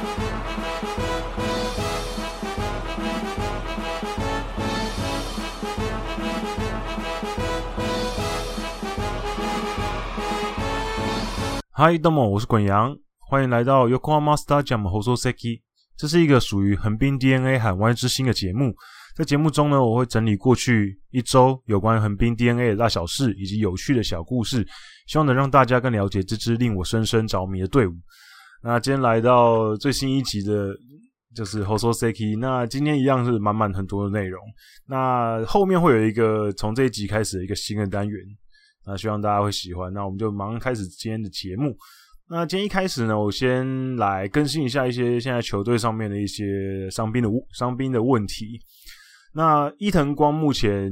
嗨，どうも，我是滚阳，欢迎来到 Yokohama Stadium Hososeki。这是一个属于横滨 DeNA 海湾之星的节目。在节目中呢，我会整理过去一周有关横滨 DeNA 的大小事以及有趣的小故事，希望能让大家更了解这支令我深深着迷的队伍。 那今天来到最新一集的，就是 Hososeki。那今天一样是满满很多的内容。那后面会有一个从这一集开始的一个新的单元。那希望大家会喜欢。那我们就马上开始今天的节目。那今天一开始呢，我先来更新一下一些现在球队上面的一些伤兵的伤兵的问题。那伊藤光目前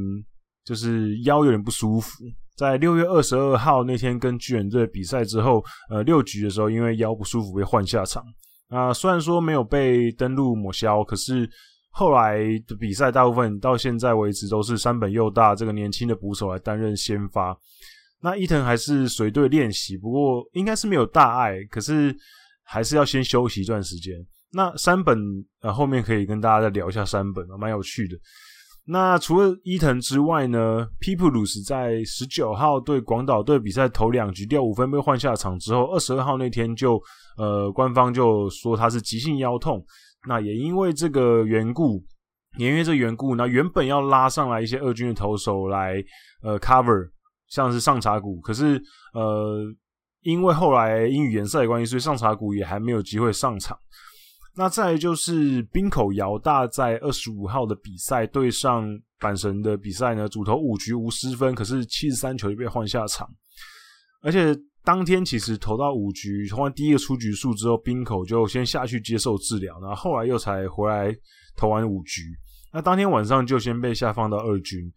就是腰有点不舒服，在六月二十二号那天跟巨人队比赛之后，呃，六局的时候因为腰不舒服被换下场。那虽然说没有被登录抹消，可是后来的比赛大部分到现在为止都是山本佑大这个年轻的捕手来担任先发。那伊藤还是随队练习，不过应该是没有大碍，可是还是要先休息一段时间。那山本呃后面可以跟大家再聊一下山本啊，蛮有趣的。那除了伊藤之外呢，皮普鲁斯在十九号对广岛队比赛头两局掉五分被换下场之后，二十二号那天就呃官方就说他是急性腰痛。那也因为这个缘故，也因为这缘故，那原本要拉上来一些二军的投手来呃 cover。像是上茶谷，可是呃，因为后来因语颜色的关系，所以上茶谷也还没有机会上场。那再就是冰口遥大在二十五号的比赛对上阪神的比赛呢，主投五局无失分，可是七十三球就被换下场。而且当天其实投到五局，投完第一个出局数之后，冰口就先下去接受治疗，然后后来又才回来投完五局。那当天晚上就先被下放到二军。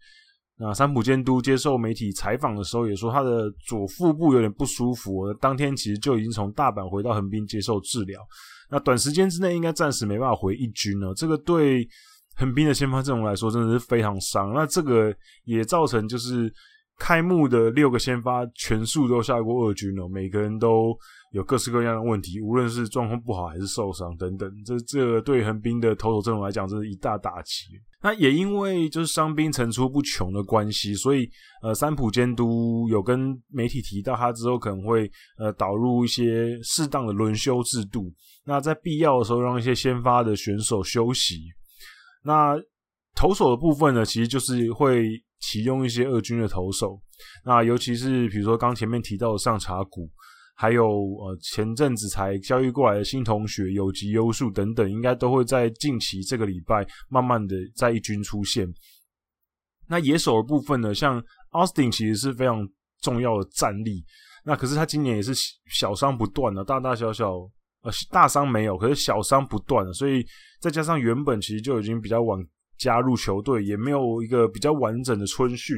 那三浦监督接受媒体采访的时候也说，他的左腹部有点不舒服。当天其实就已经从大阪回到横滨接受治疗。那短时间之内应该暂时没办法回一军了。这个对横滨的先发阵容来说真的是非常伤。那这个也造成就是开幕的六个先发全数都下过二军了，每个人都。有各式各样的问题，无论是状况不好还是受伤等等，这这对横滨的投手阵容来讲，这是一大打击。那也因为就是伤兵层出不穷的关系，所以呃，三浦监督有跟媒体提到，他之后可能会呃导入一些适当的轮休制度。那在必要的时候，让一些先发的选手休息。那投手的部分呢，其实就是会启用一些二军的投手。那尤其是比如说刚前面提到的上茶谷。还有呃，前阵子才交易过来的新同学有吉优树等等，应该都会在近期这个礼拜慢慢的在一军出现。那野手的部分呢，像 Austin 其实是非常重要的战力，那可是他今年也是小伤不断的，大大小小呃大伤没有，可是小伤不断，所以再加上原本其实就已经比较晚加入球队，也没有一个比较完整的春训，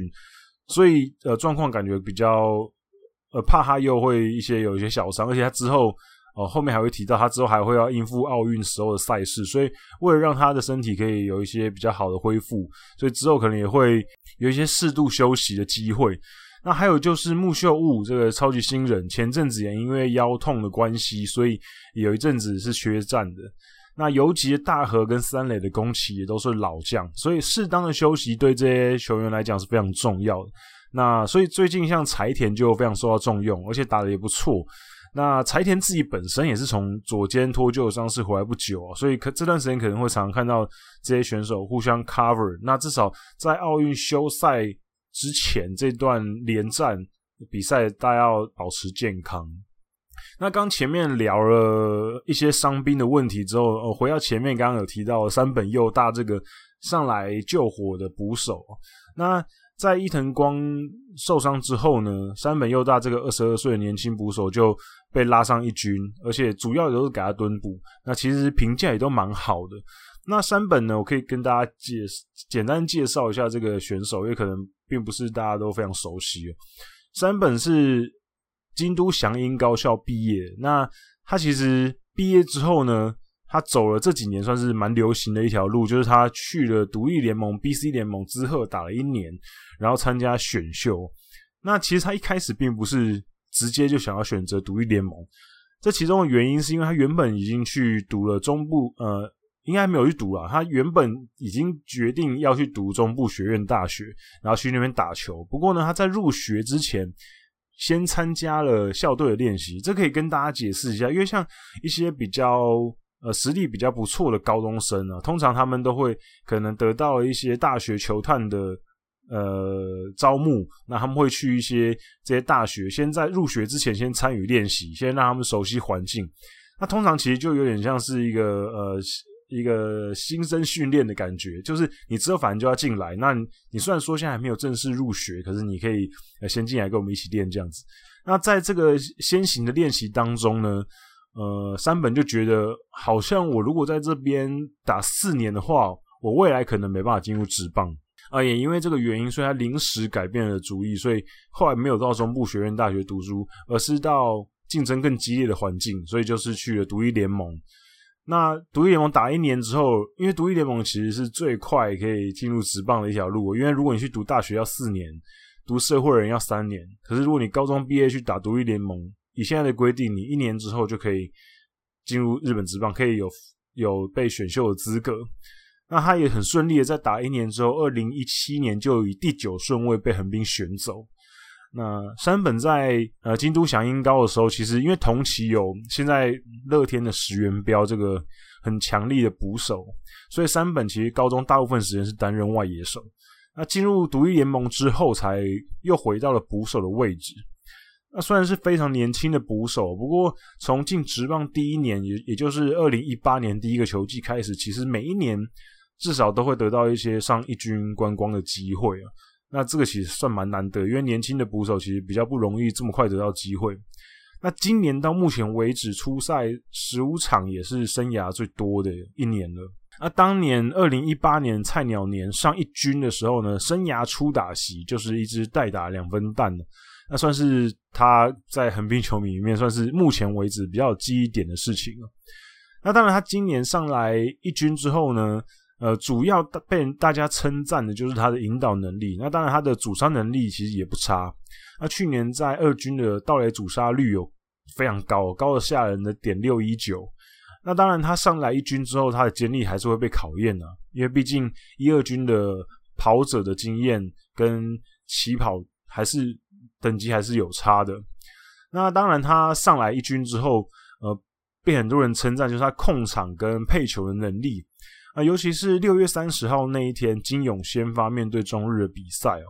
所以呃状况感觉比较。呃，怕他又会一些有一些小伤，而且他之后哦、呃、后面还会提到他之后还会要应付奥运时候的赛事，所以为了让他的身体可以有一些比较好的恢复，所以之后可能也会有一些适度休息的机会。那还有就是木秀悟这个超级新人，前阵子也因为腰痛的关系，所以有一阵子是缺战的。那尤其大和跟三垒的宫崎也都是老将，所以适当的休息对这些球员来讲是非常重要的。那所以最近像柴田就非常受到重用，而且打得也不错。那柴田自己本身也是从左肩脱臼的伤势回来不久啊，所以可这段时间可能会常常看到这些选手互相 cover。那至少在奥运休赛之前这段连战比赛，大家要保持健康。那刚前面聊了一些伤兵的问题之后，呃，回到前面刚刚有提到山本佑大这个上来救火的捕手，那。在伊藤光受伤之后呢，山本佑大这个二十二岁的年轻捕手就被拉上一军，而且主要都是给他蹲捕。那其实评价也都蛮好的。那山本呢，我可以跟大家介简单介绍一下这个选手，因为可能并不是大家都非常熟悉。山本是京都祥英高校毕业，那他其实毕业之后呢，他走了这几年算是蛮流行的一条路，就是他去了独立联盟 BC 联盟之后打了一年。然后参加选秀，那其实他一开始并不是直接就想要选择独立联盟，这其中的原因是因为他原本已经去读了中部，呃，应该没有去读了。他原本已经决定要去读中部学院大学，然后去那边打球。不过呢，他在入学之前先参加了校队的练习。这可以跟大家解释一下，因为像一些比较呃实力比较不错的高中生啊，通常他们都会可能得到一些大学球探的。呃，招募，那他们会去一些这些大学，先在入学之前先参与练习，先让他们熟悉环境。那通常其实就有点像是一个呃一个新生训练的感觉，就是你之后反正就要进来，那你，你虽然说现在还没有正式入学，可是你可以先进来跟我们一起练这样子。那在这个先行的练习当中呢，呃，山本就觉得好像我如果在这边打四年的话，我未来可能没办法进入职棒。啊，也因为这个原因，所以他临时改变了主意，所以后来没有到中部学院大学读书，而是到竞争更激烈的环境，所以就是去了独立联盟。那独立联盟打一年之后，因为独立联盟其实是最快可以进入职棒的一条路，因为如果你去读大学要四年，读社会人要三年，可是如果你高中毕业去打独立联盟，以现在的规定，你一年之后就可以进入日本职棒，可以有有被选秀的资格。那他也很顺利的在打一年之后，二零一七年就以第九顺位被横滨选走。那山本在呃京都响鹰高的时候，其实因为同期有现在乐天的石原彪这个很强力的捕手，所以山本其实高中大部分时间是担任外野手。那进入独立联盟之后，才又回到了捕手的位置。那虽然是非常年轻的捕手，不过从进职棒第一年，也也就是二零一八年第一个球季开始，其实每一年。至少都会得到一些上一军观光的机会啊，那这个其实算蛮难得，因为年轻的捕手其实比较不容易这么快得到机会。那今年到目前为止出赛十五场，也是生涯最多的一年了。那当年二零一八年菜鸟年上一军的时候呢，生涯初打席就是一支代打两分弹，那算是他在横滨球迷里面算是目前为止比较有记忆点的事情了。那当然，他今年上来一军之后呢，呃，主要被大家称赞的就是他的引导能力。那当然，他的阻杀能力其实也不差。那去年在二军的盗垒阻杀率有非常高，高的吓人的点六一九。那当然，他上来一军之后，他的坚力还是会被考验的，因为毕竟一二军的跑者的经验跟起跑还是等级还是有差的。那当然，他上来一军之后，呃，被很多人称赞就是他控场跟配球的能力。啊，尤其是六月三十号那一天，金勇先发面对中日的比赛哦。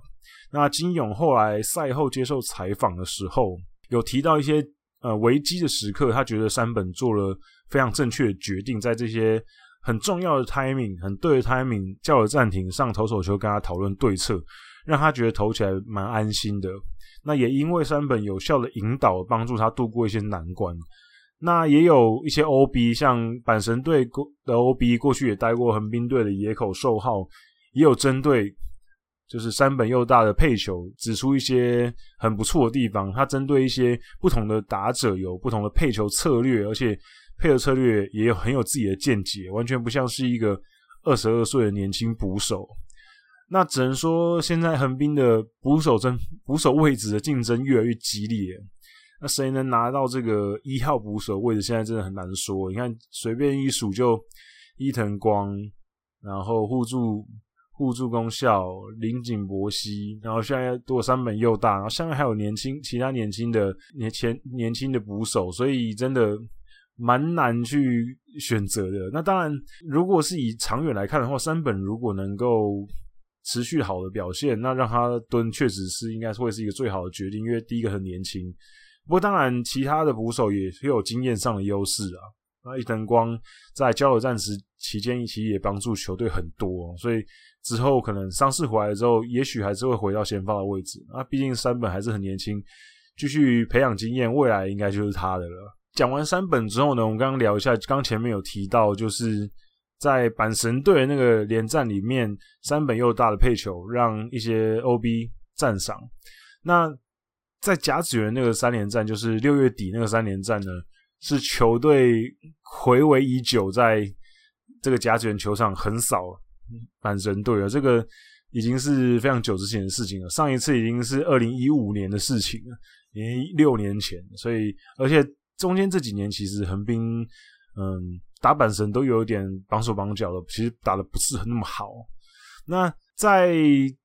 那金勇后来赛后接受采访的时候，有提到一些呃危机的时刻，他觉得山本做了非常正确的决定，在这些很重要的 timing、很对的 timing 叫了暂停，上投手球跟他讨论对策，让他觉得投起来蛮安心的。那也因为山本有效的引导，帮助他度过一些难关。那也有一些 OB，像阪神队的 OB，过去也待过横滨队的野口寿浩，也有针对就是山本佑大的配球，指出一些很不错的地方。他针对一些不同的打者有不同的配球策略，而且配合策略也有很有自己的见解，完全不像是一个二十二岁的年轻捕手。那只能说，现在横滨的捕手争捕手位置的竞争越来越激烈。那谁能拿到这个一号捕手位置？现在真的很难说。你看，随便一数就伊藤光，然后互助互助功效、林井博希，然后现在多山本佑大，然后下面还有年轻其他年轻的年前年轻的捕手，所以真的蛮难去选择的。那当然，如果是以长远来看的话，山本如果能够持续好的表现，那让他蹲确实是应该会是一个最好的决定，因为第一个很年轻。不过，当然，其他的捕手也是有经验上的优势啊。那伊藤光在交流战时期间，其实也帮助球队很多，所以之后可能伤势回来之后，也许还是会回到先发的位置。那毕竟山本还是很年轻，继续培养经验，未来应该就是他的了。讲完山本之后呢，我们刚刚聊一下，刚前面有提到，就是在阪神队那个连战里面，山本又大的配球让一些 OB 赞赏。那在甲子园那个三连战，就是六月底那个三连战呢，是球队回味已久，在这个甲子园球场横扫阪神队了。这个已经是非常久之前的事情了，上一次已经是二零一五年的事情了，已经六年前。所以，而且中间这几年其实横滨，嗯，打阪神都有点绑手绑脚的，其实打的不是很那么好。那在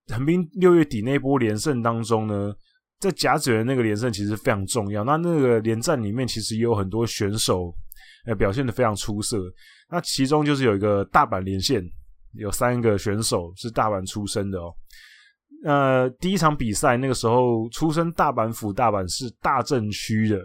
横滨六月底那波连胜当中呢，在甲子园那个连胜其实非常重要。那那个连战里面其实也有很多选手，呃，表现得非常出色。那其中就是有一个大阪连线，有三个选手是大阪出身的哦。呃，第一场比赛那个时候，出身大阪府大阪市大正区的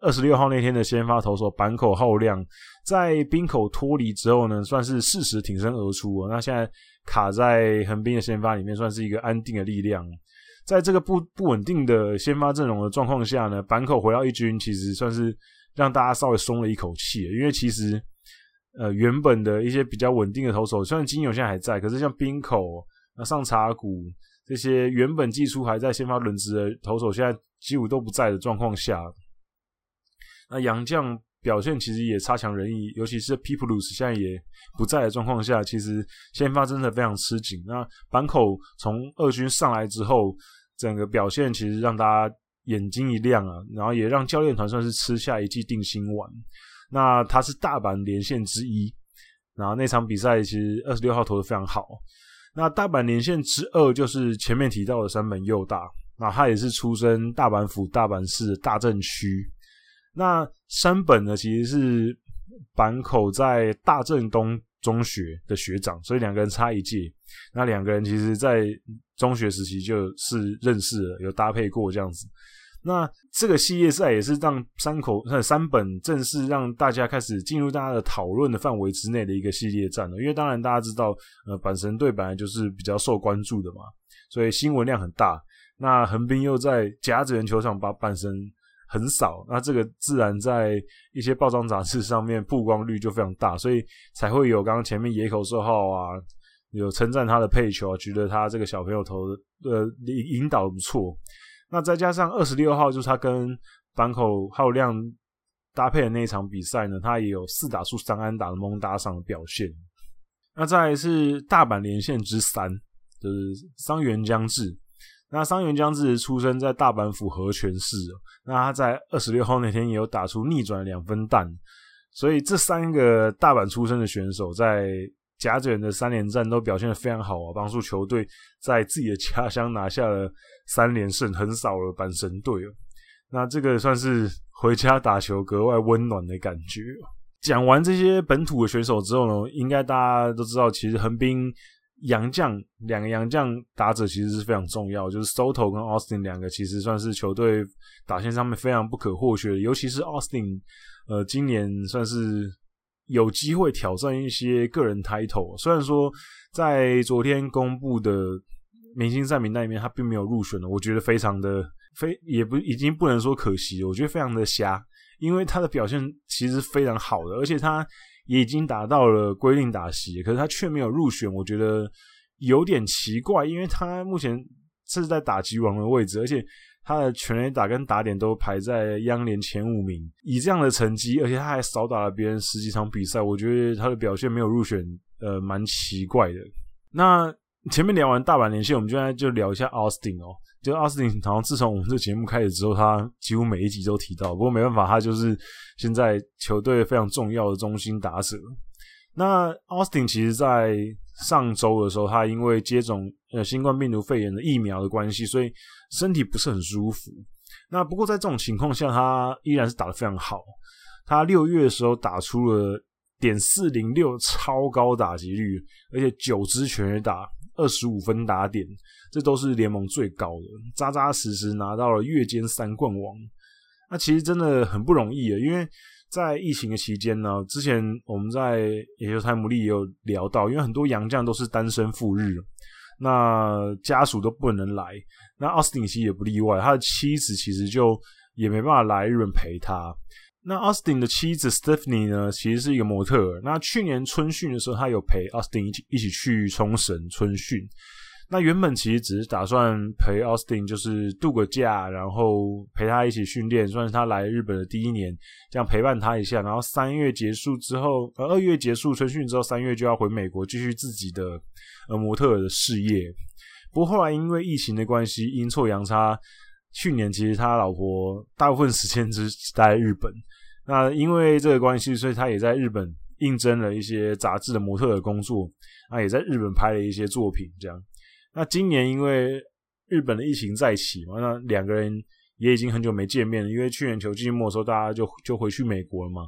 二十六号那天的先发投手坂口浩亮，在滨口脱离之后呢，算是适时挺身而出哦。那现在卡在横滨的先发里面，算是一个安定的力量。在这个不不稳定的先发阵容的状况下呢，坂口回到一军，其实算是让大家稍微松了一口气，因为其实。呃，原本的一些比较稳定的投手，虽然金友现在还在，可是像滨口、那上茶谷这些原本技术还在先发轮值的投手，现在几乎都不在的状况下，那杨将表现其实也差强人意，尤其是 Peoples 现在也不在的状况下，其实先发真的非常吃紧。那坂口从二军上来之后，整个表现其实让大家眼睛一亮啊，然后也让教练团算是吃下一剂定心丸。那他是大阪连线之一，然后那场比赛其实二十六号投的非常好。那大阪连线之二就是前面提到的山本佑大，那他也是出身大阪府大阪市大正区。那山本呢，其实是坂口在大正东中学的学长，所以两个人差一届。那两个人其实在中学时期就是认识了，有搭配过这样子。那这个系列赛也是让山口呃山本正式让大家开始进入大家的讨论的范围之内的一个系列战了，因为当然大家知道，呃，阪神队本来就是比较受关注的嘛，所以新闻量很大。那横滨又在甲子园球场把阪神很少，那这个自然在一些报章杂志上面曝光率就非常大，所以才会有刚刚前面野口寿号啊，有称赞他的配球啊，觉得他这个小朋友投的呃引引导不错。那再加上二十六号，就是他跟坂口浩亮搭配的那一场比赛呢，他也有四打数三安打的蒙打赏的表现。那再来是大阪连线之三，就是伤员将至。那桑原将至出生在大阪府和泉市，那他在二十六号那天也有打出逆转两分弹，所以这三个大阪出生的选手在甲子园的三连战都表现得非常好啊，帮助球队在自己的家乡拿下了三连胜，横扫了阪神队。那这个算是回家打球格外温暖的感觉。讲完这些本土的选手之后呢，应该大家都知道，其实横滨洋将两个洋将打者其实是非常重要，就是 Soto 跟 Austin 两个其实算是球队打线上面非常不可或缺的，尤其是 Austin，呃，今年算是。有机会挑战一些个人 title，虽然说在昨天公布的明星赛名单里面他并没有入选了，我觉得非常的非也不已经不能说可惜，我觉得非常的瞎，因为他的表现其实非常好的，而且他也已经达到了规定打席，可是他却没有入选，我觉得有点奇怪，因为他目前是在打击王的位置，而且。他的全垒打跟打点都排在央联前五名，以这样的成绩，而且他还少打了别人十几场比赛，我觉得他的表现没有入选，呃，蛮奇怪的。那前面聊完大阪连线，我们现在就聊一下 Austin 哦。就 Austin 好像自从我们这节目开始之后，他几乎每一集都提到。不过没办法，他就是现在球队非常重要的中心打者。那 Austin 其实，在上周的时候，他因为接种呃新冠病毒肺炎的疫苗的关系，所以身体不是很舒服。那不过在这种情况下，他依然是打得非常好。他六月的时候打出了点四零六超高打击率，而且九支全垒打，二十五分打点，这都是联盟最高的，扎扎实实拿到了月间三冠王。那其实真的很不容易啊，因为。在疫情的期间呢，之前我们在野球台姆利也有聊到，因为很多洋将都是单身赴日，那家属都不能来，那奥斯汀其实也不例外，他的妻子其实就也没办法来日本陪他。那奥斯汀的妻子 Stephanie 呢，其实是一个模特儿，那去年春训的时候，他有陪奥斯汀一起一起去冲绳春训。那原本其实只是打算陪 Austin，就是度个假，然后陪他一起训练，算是他来日本的第一年，这样陪伴他一下。然后三月结束之后，呃，二月结束春训之后，三月就要回美国继续自己的呃模特的事业。不过后来因为疫情的关系，阴错阳差，去年其实他老婆大部分时间是待在日本。那因为这个关系，所以他也在日本应征了一些杂志的模特的工作，啊，也在日本拍了一些作品。这样，那今年因为日本的疫情再起嘛，那两个人也已经很久没见面了。因为去年球季末的时候，大家就就回去美国了嘛。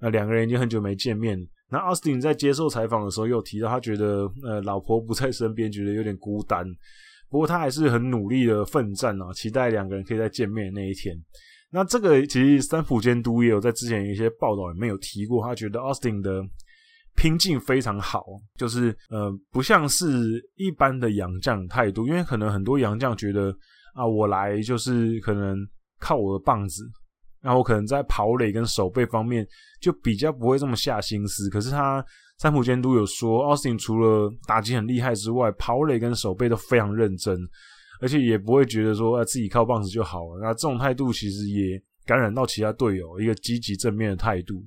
那两个人已经很久没见面。那奥斯汀在接受采访的时候又提到，他觉得呃老婆不在身边，觉得有点孤单。不过他还是很努力的奋战啊，期待两个人可以再见面的那一天。那这个其实三浦监督也有在之前一些报道里面有提过，他觉得奥斯汀的拼劲非常好，就是呃不像是一般的洋将态度，因为可能很多洋将觉得啊我来就是可能靠我的棒子。然后可能在跑垒跟守备方面就比较不会这么下心思，可是他三浦监督有说，奥斯汀除了打击很厉害之外，跑垒跟守备都非常认真，而且也不会觉得说自己靠棒子就好了。那这种态度其实也感染到其他队友，一个积极正面的态度。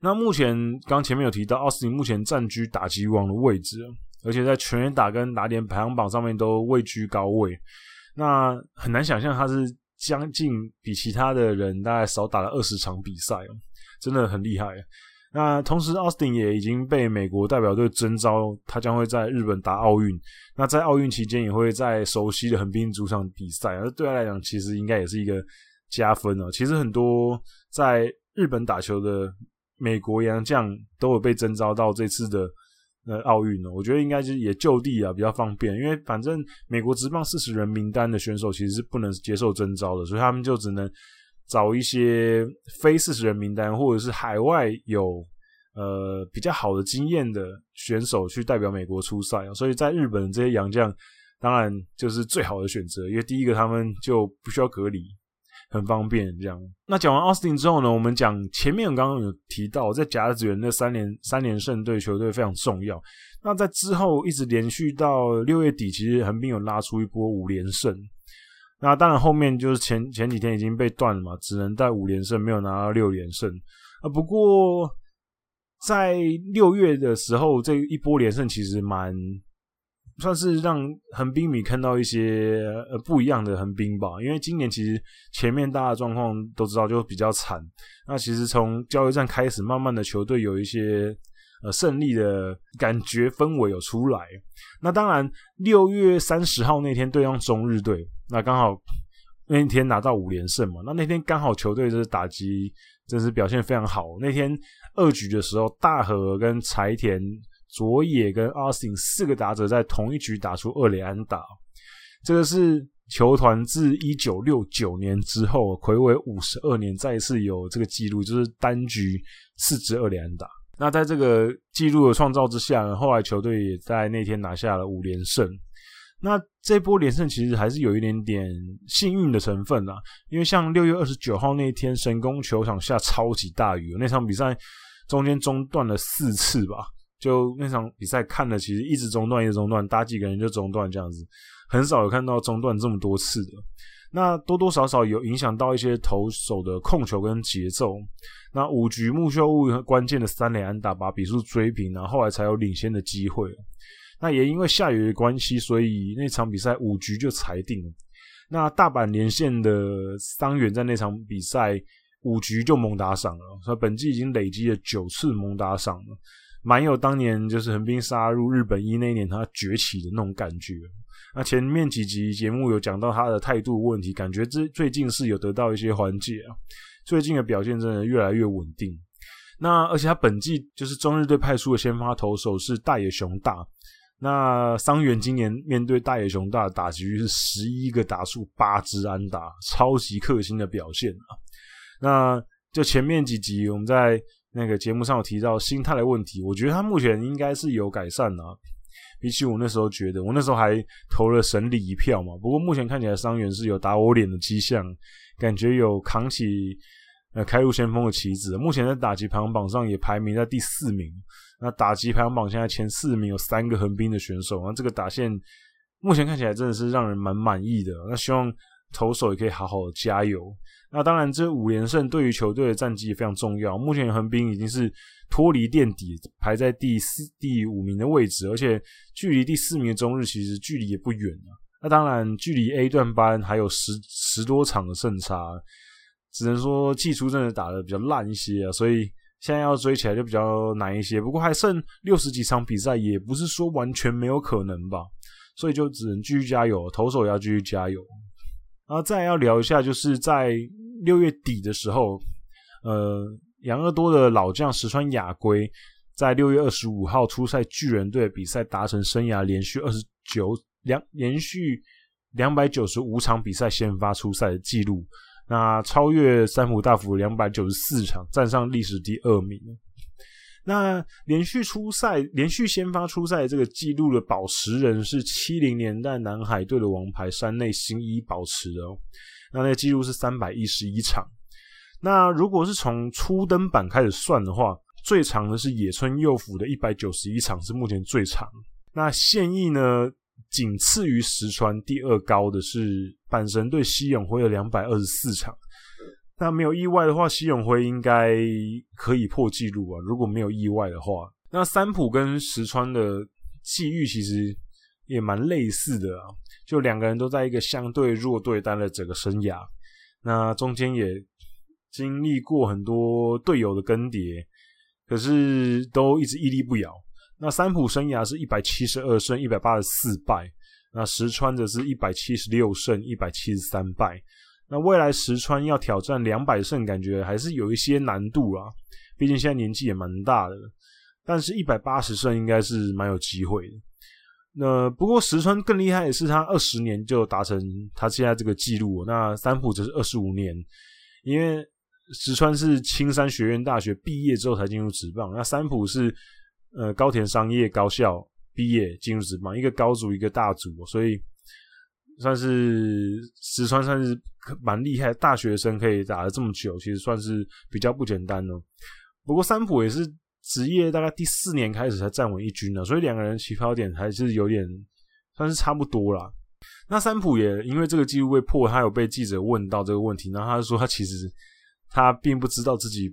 那目前刚前面有提到，奥斯汀目前占据打击王的位置，而且在全垒打跟打点排行榜上面都位居高位。那很难想象他是。将近比其他的人大概少打了二十场比赛哦，真的很厉害。那同时，奥斯汀也已经被美国代表队征召，他将会在日本打奥运。那在奥运期间，也会在熟悉的横滨主场比赛，而对他来讲，其实应该也是一个加分哦。其实很多在日本打球的美国洋将都有被征召到这次的。呃，奥运呢，我觉得应该就是也就地啊，比较方便，因为反正美国职棒四十人名单的选手其实是不能接受征召的，所以他们就只能找一些非四十人名单或者是海外有呃比较好的经验的选手去代表美国出赛。所以在日本这些洋将当然就是最好的选择，因为第一个他们就不需要隔离。很方便，这样。那讲完奥斯汀之后呢，我们讲前面刚刚有提到，在甲子园那三连三连胜对球队非常重要。那在之后一直连续到六月底，其实横滨有拉出一波五连胜。那当然后面就是前前几天已经被断了嘛，只能带五连胜，没有拿到六连胜。啊，不过在六月的时候，这一波连胜其实蛮。算是让横滨米看到一些呃不一样的横滨吧，因为今年其实前面大家状况都知道就比较惨。那其实从交易战开始，慢慢的球队有一些呃胜利的感觉氛围有出来。那当然六月三十号那天对上中日队，那刚好那一天拿到五连胜嘛。那那天刚好球队就是打击真是表现非常好。那天二局的时候，大和跟柴田。佐野跟阿斯汀四个打者在同一局打出二垒安打，这个是球团自一九六九年之后睽违五十二年再次有这个记录，就是单局四支二垒安打。那在这个记录的创造之下呢，后来球队也在那天拿下了五连胜。那这波连胜其实还是有一点点幸运的成分啦，因为像六月二十九号那天神宫球场下超级大雨，那场比赛中间中断了四次吧。就那场比赛看了，其实一直中断，一直中断，打几个人就中断这样子，很少有看到中断这么多次的。那多多少少有影响到一些投手的控球跟节奏。那五局木秀悟关键的三垒安打把比数追平，然后后来才有领先的机会。那也因为下雨的关系，所以那场比赛五局就裁定了。那大阪连线的桑原在那场比赛五局就猛打赏了，所以本季已经累积了九次猛打赏了。蛮有当年就是横滨杀入日本一那一年他崛起的那种感觉。那前面几集节目有讲到他的态度问题，感觉最最近是有得到一些缓解啊。最近的表现真的越来越稳定。那而且他本季就是中日队派出的先发投手是大野雄大。那桑原今年面对大野雄大的打击率是十一个打数八支安打，超级克星的表现啊。那就前面几集我们在。那个节目上有提到心态的问题，我觉得他目前应该是有改善啊。比起我那时候觉得，我那时候还投了神里一票嘛。不过目前看起来，伤员是有打我脸的迹象，感觉有扛起呃开路先锋的旗子。目前在打击排行榜上也排名在第四名。那打击排行榜现在前四名有三个横滨的选手，那这个打线目前看起来真的是让人蛮满意的。那希望投手也可以好好的加油。那当然，这五连胜对于球队的战绩也非常重要。目前横滨已经是脱离垫底，排在第四、第五名的位置，而且距离第四名的中日其实距离也不远啊。那当然，距离 A 段班还有十十多场的胜差，只能说季初真的打的比较烂一些啊，所以现在要追起来就比较难一些。不过还剩六十几场比赛，也不是说完全没有可能吧，所以就只能继续加油，投手也要继续加油。然后再要聊一下，就是在六月底的时候，呃，养乐多的老将石川雅圭在六月二十五号出赛巨人队比赛，达成生涯连续二十九两连续两百九十五场比赛先发出赛的记录，那超越三浦大辅两百九十四场，站上历史第二名。那连续出赛、连续先发出赛这个记录的保持人是七零年代南海队的王牌山内新一保持的哦。那那个记录是三百一十一场。那如果是从初登板开始算的话，最长的是野村佑辅的一百九十一场，是目前最长。那现役呢，仅次于石川，第二高的是阪神对西永辉的两百二十四场。那没有意外的话，西永辉应该可以破纪录啊！如果没有意外的话，那三浦跟石川的际遇其实也蛮类似的啊，就两个人都在一个相对弱队待了整个生涯，那中间也经历过很多队友的更迭，可是都一直屹立不摇。那三浦生涯是一百七十二胜一百八十四败，那石川则是一百七十六胜一百七十三败。那未来石川要挑战两百胜，感觉还是有一些难度啊。毕竟现在年纪也蛮大的，但是一百八十胜应该是蛮有机会的。那不过石川更厉害的是，他二十年就达成他现在这个记录。那三浦则是二十五年，因为石川是青山学院大学毕业之后才进入职棒，那三浦是呃高田商业高校毕业进入职棒，一个高组一个大组，所以。算是石川算是蛮厉害，大学生可以打了这么久，其实算是比较不简单哦。不过三浦也是职业大概第四年开始才站稳一军的，所以两个人起跑点还是有点算是差不多啦。那三浦也因为这个记录被破，他有被记者问到这个问题，然后他就说他其实他并不知道自己。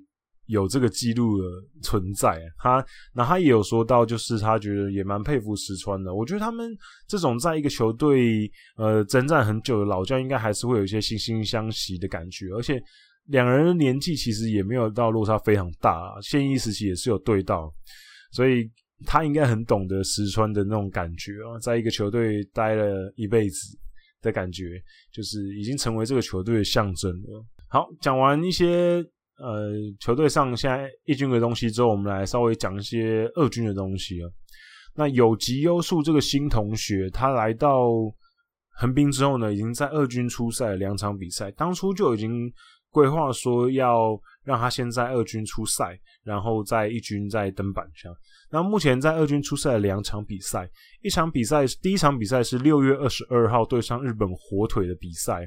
有这个记录的存在，他那他也有说到，就是他觉得也蛮佩服石川的。我觉得他们这种在一个球队呃征战很久的老将，应该还是会有一些惺惺相惜的感觉。而且两人的年纪其实也没有到落差非常大，现役时期也是有对到，所以他应该很懂得石川的那种感觉啊，在一个球队待了一辈子的感觉，就是已经成为这个球队的象征了。好，讲完一些。呃，球队上现在一军的东西之后，我们来稍微讲一些二军的东西啊。那有吉优树这个新同学，他来到横滨之后呢，已经在二军出赛两场比赛。当初就已经规划说要让他先在二军出赛，然后在一军再登板上。那目前在二军出赛了两场比赛，一场比赛第一场比赛是六月二十二号对上日本火腿的比赛。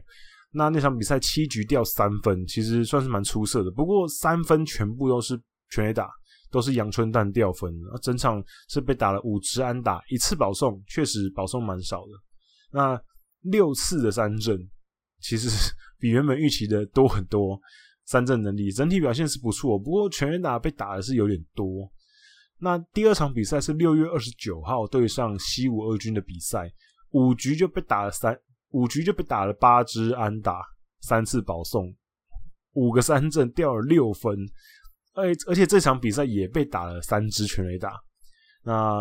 那那场比赛七局掉三分，其实算是蛮出色的。不过三分全部都是全垒打，都是阳春蛋掉分的。整场是被打了五支安打，一次保送，确实保送蛮少的。那六次的三振，其实比原本预期的多很多。三振能力整体表现是不错，不过全垒打被打的是有点多。那第二场比赛是六月二十九号对上西武二军的比赛，五局就被打了三。五局就被打了八支安打，三次保送，五个三振掉了六分，而而且这场比赛也被打了三支全垒打，那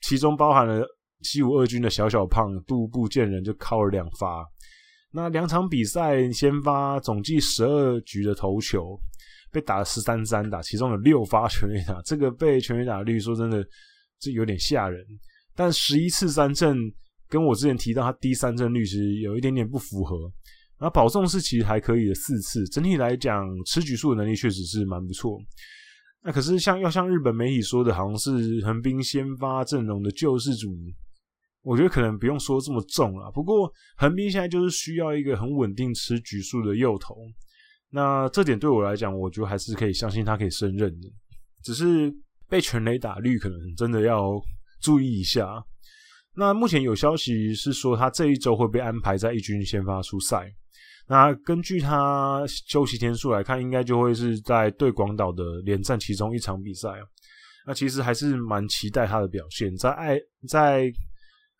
其中包含了西武二军的小小胖杜部建人就靠了两发，那两场比赛先发总计十二局的投球被打了十三三打，其中有六发全垒打，这个被全垒打率说真的这有点吓人，但十一次三振。跟我之前提到他低三振率其实有一点点不符合，然后保送是其实还可以的四次，整体来讲吃局数的能力确实是蛮不错。那可是像要像日本媒体说的，好像是横滨先发阵容的救世主，我觉得可能不用说这么重了。不过横滨现在就是需要一个很稳定吃局数的右投，那这点对我来讲，我觉得还是可以相信他可以胜任的，只是被全垒打率可能真的要注意一下。那目前有消息是说，他这一周会被安排在一军先发出赛。那根据他休息天数来看，应该就会是在对广岛的连战其中一场比赛。那其实还是蛮期待他的表现，在爱在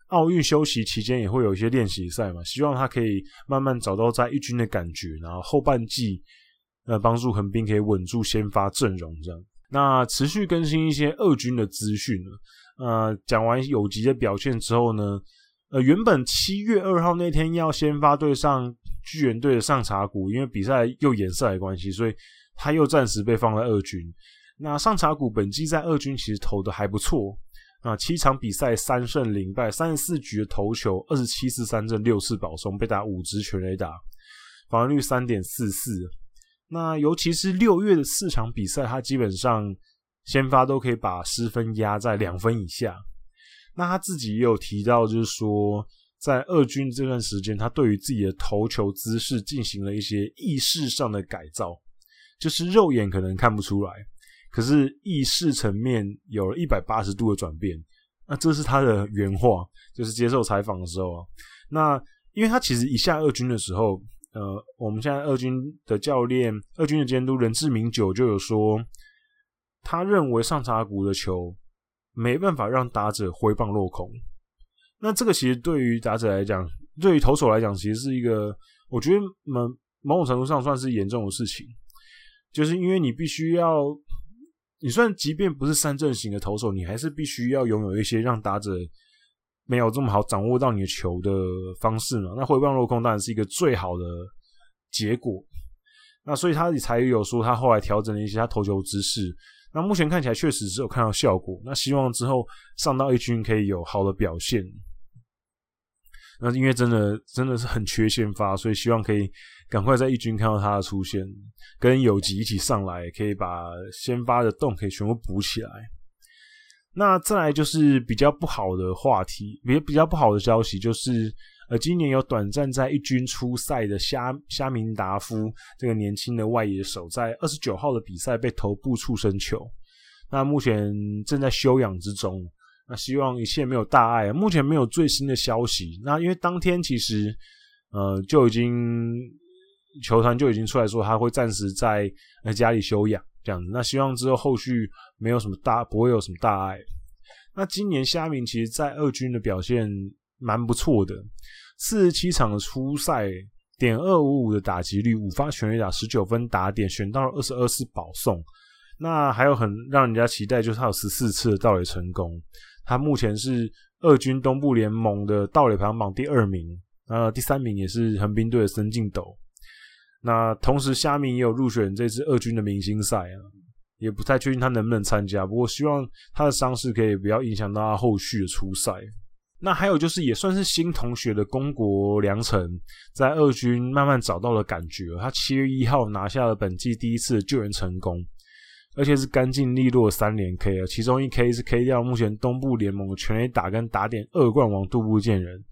奥运休息期间也会有一些练习赛嘛，希望他可以慢慢找到在一军的感觉，然后后半季呃帮助横滨可以稳住先发阵容这样。那持续更新一些二军的资讯呢。呃，讲完有吉的表现之后呢，呃，原本七月二号那天要先发对上巨人队的上茶谷，因为比赛又延赛的关系，所以他又暂时被放在二军。那上茶谷本季在二军其实投的还不错。啊，七场比赛三胜零败，三十四局的投球，二十七次三振，六次保送，被打五支全垒打，防御率三点四四。那尤其是六月的四场比赛，他基本上先发都可以把失分压在两分以下。那他自己也有提到，就是说在二军这段时间，他对于自己的投球姿势进行了一些意识上的改造，就是肉眼可能看不出来。可是意识层面有了一百八十度的转变，那这是他的原话，就是接受采访的时候啊。那因为他其实一下二军的时候，呃，我们现在二军的教练、二军的监督任志明久就有说，他认为上茶谷的球没办法让打者挥棒落空。那这个其实对于打者来讲，对于投手来讲，其实是一个我觉得某某种程度上算是严重的事情，就是因为你必须要。你算即便不是三振型的投手，你还是必须要拥有一些让打者没有这么好掌握到你的球的方式嘛。那挥棒落空当然是一个最好的结果。那所以他才有说他后来调整了一些他投球姿势。那目前看起来确实是有看到效果。那希望之后上到一军可以有好的表现。那因为真的真的是很缺先发，所以希望可以。赶快在一军看到他的出现，跟有吉一起上来，可以把先发的洞可以全部补起来。那再来就是比较不好的话题，比比较不好的消息就是，而，今年有短暂在一军出赛的虾虾明达夫这个年轻的外野手，在二十九号的比赛被头部触身球，那目前正在休养之中。那希望一切没有大碍啊，目前没有最新的消息。那因为当天其实，呃，就已经。球团就已经出来说他会暂时在家里休养这样子，那希望之后后续没有什么大，不会有什么大碍。那今年虾明其实在二军的表现蛮不错的，四十七场的出赛，点二五五的打击率，五发全垒打，十九分打点，选到了二十二次保送。那还有很让人家期待，就是他有十四次的盗垒成功。他目前是二军东部联盟的盗垒排行榜第二名，呃，第三名也是横滨队的森敬斗。那同时，虾米也有入选这支二军的明星赛啊，也不太确定他能不能参加。不过，希望他的伤势可以不要影响到他后续的出赛。那还有就是，也算是新同学的公国良辰，在二军慢慢找到了感觉。他七月一号拿下了本季第一次的救援成功，而且是干净利落三连 K 啊，其中一 K 是 K 掉目前东部联盟的全垒打跟打点二冠王杜部建人。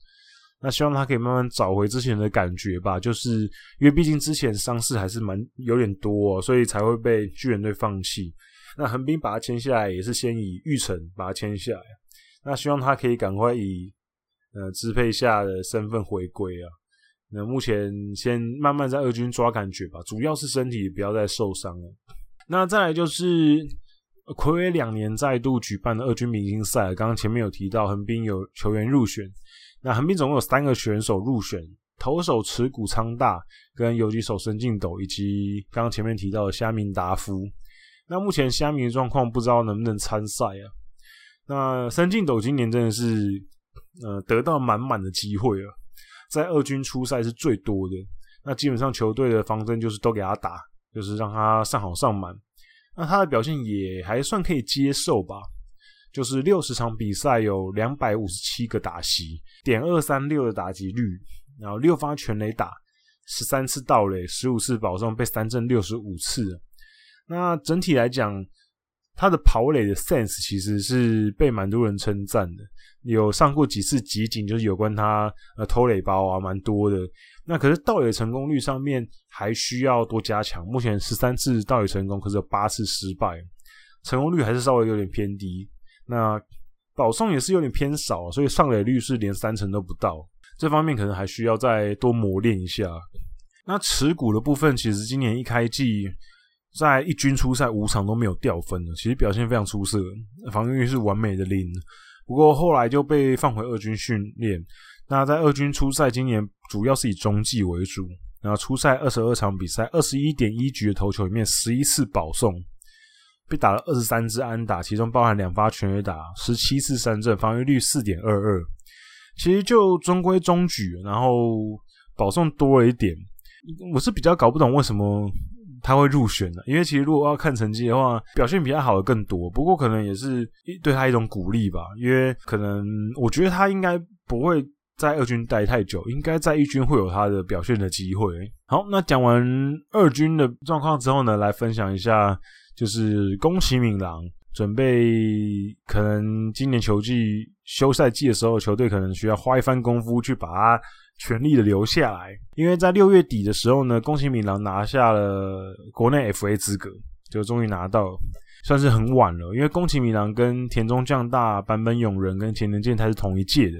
那希望他可以慢慢找回之前的感觉吧，就是因为毕竟之前伤势还是蛮有点多喔，所以才会被巨人队放弃。那横滨把他签下来也是先以玉成把他签下来，那希望他可以赶快以呃支配下的身份回归啊。那目前先慢慢在二军抓感觉吧，主要是身体不要再受伤了。那再来就是睽违两年再度举办的二军明星赛，刚刚前面有提到横滨有球员入选。那横滨总共有三个选手入选：投手池谷昌大、跟游击手森敬斗，以及刚刚前面提到的虾明达夫。那目前虾明的状况不知道能不能参赛啊？那三进斗今年真的是呃得到满满的机会了，在二军出赛是最多的。那基本上球队的方针就是都给他打，就是让他上好上满。那他的表现也还算可以接受吧。就是六十场比赛有两百五十七个打席，点二三六的打击率，然后六发全垒打，十三次盗垒，十五次保送，被三振六十五次。那整体来讲，他的跑垒的 sense 其实是被蛮多人称赞的，有上过几次集锦，就是有关他呃偷垒包啊，蛮多的。那可是盗垒成功率上面还需要多加强，目前十三次盗垒成功，可是有八次失败，成功率还是稍微有点偏低。那保送也是有点偏少，所以上垒率是连三成都不到，这方面可能还需要再多磨练一下。那持股的部分，其实今年一开季在一军出赛五场都没有掉分的，其实表现非常出色，防御率是完美的零。不过后来就被放回二军训练。那在二军出赛，今年主要是以中继为主。然后出赛二十二场比赛，二十一点一局的投球里面，十一次保送，被打了二十三支安打，其中包含两发全垒打，十七次三振，防御率四点二二。其实就中规中矩，然后保送多了一点。我是比较搞不懂为什么他会入选的，因为其实如果要看成绩的话，表现比他好的更多。不过可能也是对他一种鼓励吧，因为可能我觉得他应该不会在二军待太久，应该在一军会有他的表现的机会。好，那讲完二军的状况之后呢，来分享一下，就是宫崎敏郎准备可能今年球季休赛季的时候，球队可能需要花一番功夫去把他。全力的留下来，因为在六月底的时候呢，宫崎敏郎拿下了国内 FA 资格，就终于拿到，算是很晚了。因为宫崎敏郎跟田中将大、坂本勇人跟前田健太是同一届的，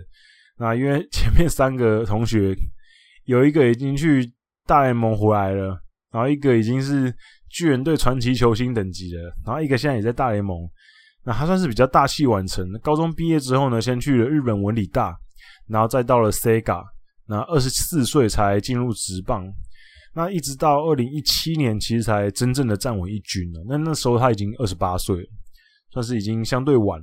那因为前面三个同学有一个已经去大联盟回来了，然后一个已经是巨人队传奇球星等级的，然后一个现在也在大联盟，那他算是比较大器晚成。高中毕业之后呢，先去了日本文理大，然后再到了 Sega。那二十四岁才进入职棒，那一直到二零一七年，其实才真正的站稳一军了。那那时候他已经二十八岁了，算是已经相对晚。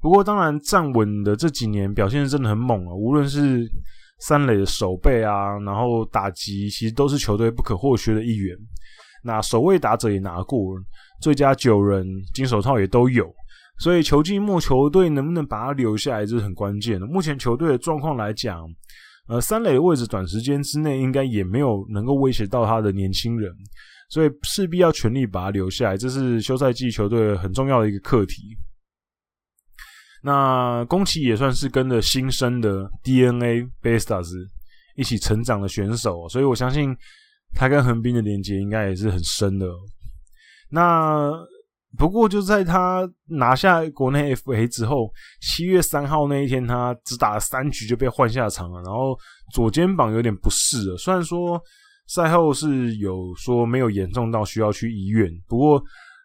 不过当然站稳的这几年表现真的很猛啊，无论是三垒的守备啊，然后打击，其实都是球队不可或缺的一员。那守卫打者也拿过最佳九人、金手套也都有，所以球季末球队能不能把他留下来，这是很关键的。目前球队的状况来讲。呃，三垒的位置短时间之内应该也没有能够威胁到他的年轻人，所以势必要全力把他留下来，这是休赛季球队很重要的一个课题。那宫崎也算是跟着新生的 DNA Baystars 一起成长的选手，所以我相信他跟横滨的连接应该也是很深的。那。不过就在他拿下国内 FA 之后，七月三号那一天，他只打了三局就被换下场了，然后左肩膀有点不适了。虽然说赛后是有说没有严重到需要去医院，不过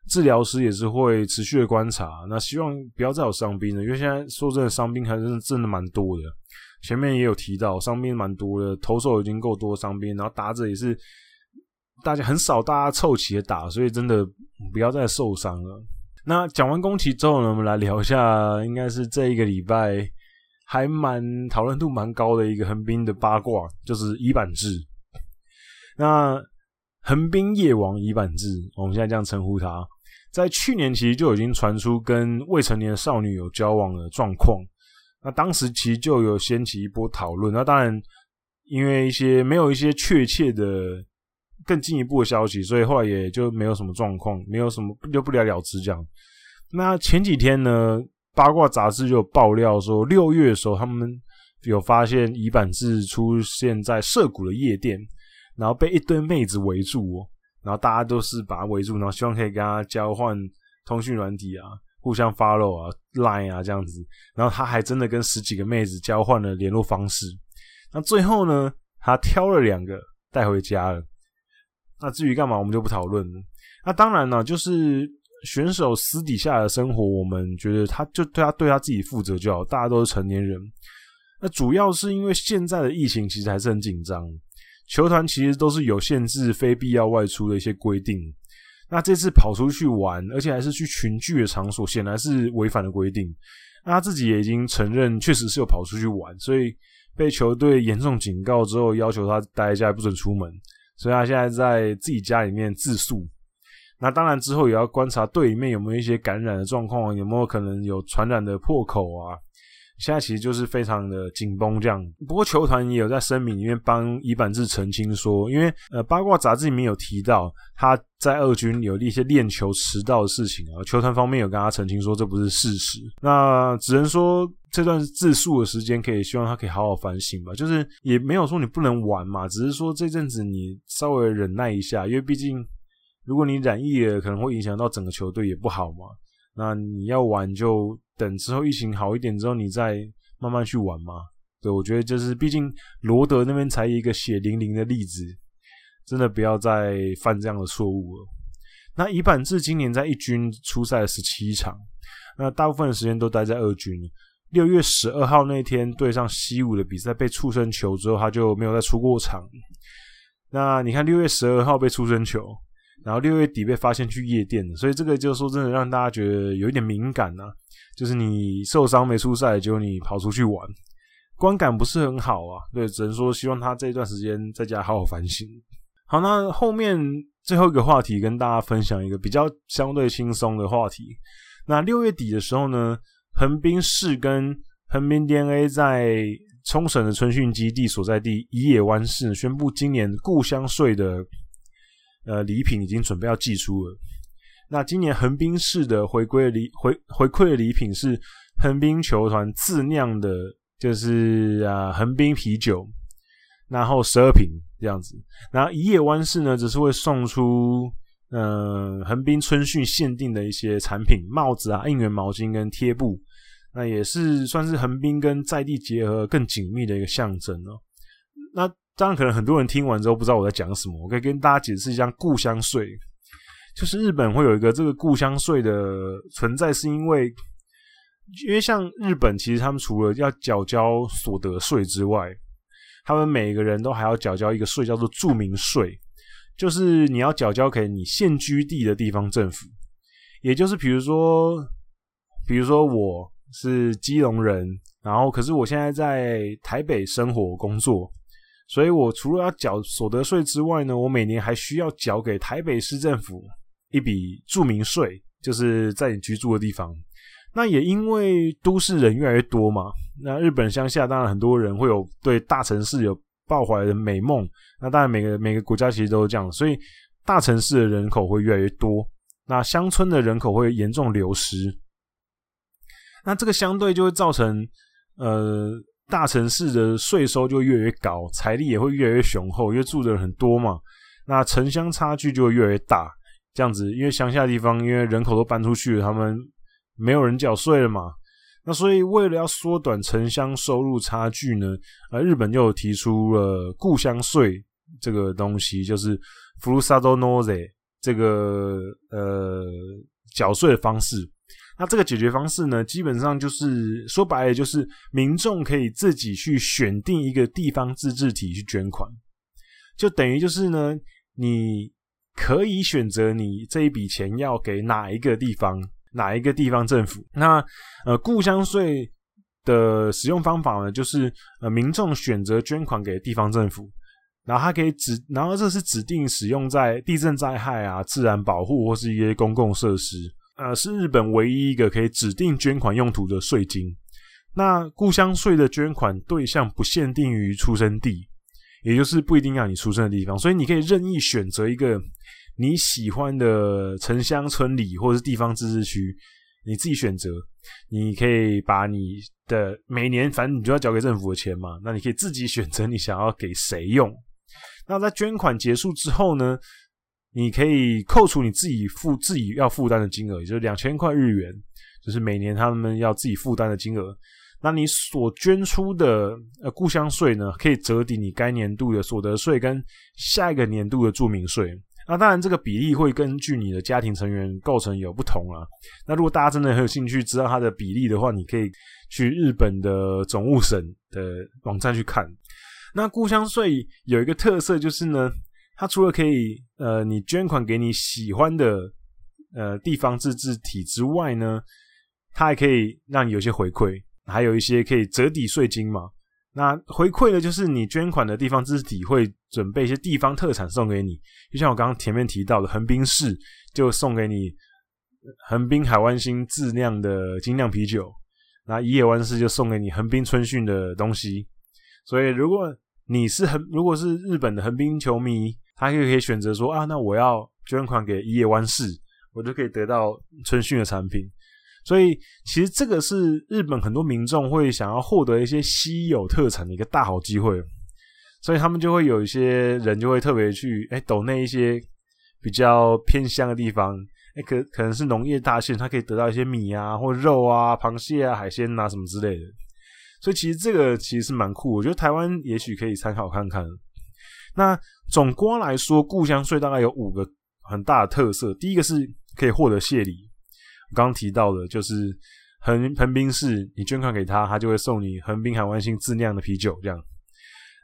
治疗师也是会持续的观察。那希望不要再有伤兵了，因为现在说真的，伤兵还是真的蛮多的。前面也有提到，伤兵蛮多的，投手已经够多伤兵，然后打者也是。大家很少，大家凑齐的打，所以真的不要再受伤了。那讲完宫崎之后呢，我们来聊一下，应该是这一个礼拜还蛮讨论度蛮高的一个横滨的八卦，就是伊坂智。那横滨夜王伊坂智，我们现在这样称呼他，在去年其实就已经传出跟未成年少女有交往的状况。那当时其实就有掀起一波讨论。那当然，因为一些没有一些确切的。更进一步的消息，所以后来也就没有什么状况，没有什么就不了了之这样。那前几天呢，八卦杂志就爆料说，六月的时候他们有发现乙板智出现在涩谷的夜店，然后被一堆妹子围住，然后大家都是把他围住，然后希望可以跟他交换通讯软体啊，互相 follow 啊，line 啊这样子。然后他还真的跟十几个妹子交换了联络方式。那最后呢，他挑了两个带回家了。那至于干嘛，我们就不讨论。那当然呢，就是选手私底下的生活，我们觉得他就对他对他自己负责就好。大家都是成年人。那主要是因为现在的疫情其实还是很紧张，球团其实都是有限制非必要外出的一些规定。那这次跑出去玩，而且还是去群聚的场所，显然是违反了规定。那他自己也已经承认，确实是有跑出去玩，所以被球队严重警告之后，要求他待在家，不准出门。所以他现在在自己家里面自述，那当然之后也要观察队里面有没有一些感染的状况，有没有可能有传染的破口啊？现在其实就是非常的紧绷这样。不过球团也有在声明里面帮伊坂智澄清说，因为呃八卦杂志里面有提到他在二军有一些练球迟到的事情啊，球团方面有跟他澄清说这不是事实。那只能说这段自述的时间可以希望他可以好好反省吧，就是也没有说你不能玩嘛，只是说这阵子你稍微忍耐一下，因为毕竟如果你染疫了，可能会影响到整个球队也不好嘛。那你要玩就等之后疫情好一点之后，你再慢慢去玩嘛。对，我觉得就是，毕竟罗德那边才一个血淋淋的例子，真的不要再犯这样的错误了。那伊坂智今年在一军出赛了十七场，那大部分的时间都待在二军。六月十二号那天对上西武的比赛被触身球之后，他就没有再出过场。那你看六月十二号被触身球，然后六月底被发现去夜店，所以这个就说真的让大家觉得有一点敏感啊，就是你受伤没出赛，结果你跑出去玩，观感不是很好啊。对，只能说希望他这一段时间在家好好反省。好，那后面最后一个话题跟大家分享一个比较相对轻松的话题。那六月底的时候呢，横滨市跟横滨 DNA 在冲绳的春训基地所在地宜野湾市宣布，今年故乡税的呃礼品已经准备要寄出了。那今年横滨市的回归礼回回馈的礼品是横滨球团自酿的，就是啊横滨啤酒，然后十二瓶。这样子，然后宜野湾市呢，只是会送出，嗯、横滨春训限定的一些产品，帽子啊、应援毛巾跟贴布，那也是算是横滨跟在地结合更紧密的一个象征哦。那当然，可能很多人听完之后不知道我在讲什么，我可以跟大家解释一下故乡税，就是日本会有一个这个故乡税的存在，是因为，因为像日本其实他们除了要缴交所得税之外，他们每个人都还要缴交一个税，叫做住民税，就是你要缴交给你现居地的地方政府。也就是比如说，比如说我是基隆人，然后可是我现在在台北生活工作，所以我除了要缴所得税之外呢，我每年还需要缴给台北市政府一笔住民税，就是在你居住的地方。那也因为都市人越来越多嘛，那日本乡下当然很多人会有对大城市有抱怀的美梦。那当然每个每个国家其实都是这样，所以大城市的人口会越来越多，那乡村的人口会严重流失。那这个相对就会造成，呃，大城市的税收就越来越高，财力也会越来越雄厚，因为住的人很多嘛。那城乡差距就会越来越大，这样子，因为乡下的地方因为人口都搬出去了，他们。没有人缴税了嘛？那所以为了要缩短城乡收入差距呢，呃，日本又提出了故乡税这个东西，就是ふるさと纳税这个呃缴税的方式。那这个解决方式呢，基本上就是说白了，就是民众可以自己去选定一个地方自治体去捐款，就等于就是呢，你 可以选择你这一笔钱要给哪一个地方。哪一个地方政府？那呃，故乡税的使用方法呢，就是呃，民众选择捐款给地方政府，然后它可以指，然后这是指定使用在地震灾害啊、自然保护或是一些公共设施，呃，是日本唯一一个可以指定捐款用途的税金。那故乡税的捐款对象不限定于出生地，也就是不一定要你出生的地方，所以你可以任意选择一个。你喜欢的城乡村里或者是地方自治区，你自己选择。你可以把你的每年，反正你就要交给政府的钱嘛，那你可以自己选择你想要给谁用。那在捐款结束之后呢，你可以扣除你自己负自己要负担的金额，也就是两千块日元，就是每年他们要自己负担的金额。那你所捐出的呃故乡税呢，可以折抵你该年度的所得税跟下一个年度的住民税。那当然，这个比例会根据你的家庭成员构成有不同啊。那如果大家真的很有兴趣知道它的比例的话，你可以去日本的总务省的网站去看。那故乡税有一个特色就是呢，它除了可以呃你捐款给你喜欢的呃地方自治体之外呢，它还可以让你有些回馈，还有一些可以折抵税金嘛。那回馈的就是你捐款的地方自治体会准备一些地方特产送给你，就像我刚刚前面提到的，横滨市就送给你横滨海湾星自酿的精酿啤酒，那宜野湾市就送给你横滨春训的东西。所以如果你是横，如果是日本的横滨球迷，他就可以选择说啊，那我要捐款给宜野湾市，我就可以得到春训的产品。所以，其实这个是日本很多民众会想要获得一些稀有特产的一个大好机会，所以他们就会有一些人就会特别去哎抖内一些比较偏乡的地方，哎可可能是农业大县，它可以得到一些米啊或肉啊、螃蟹啊、海鲜啊什么之类的。所以其实这个其实是蛮酷，我觉得台湾也许可以参考看看。那总括来说，故乡税大概有五个很大的特色，第一个是可以获得谢礼。刚提到的，就是横横滨市，你捐款给他，他就会送你横滨海湾星自酿的啤酒，这样。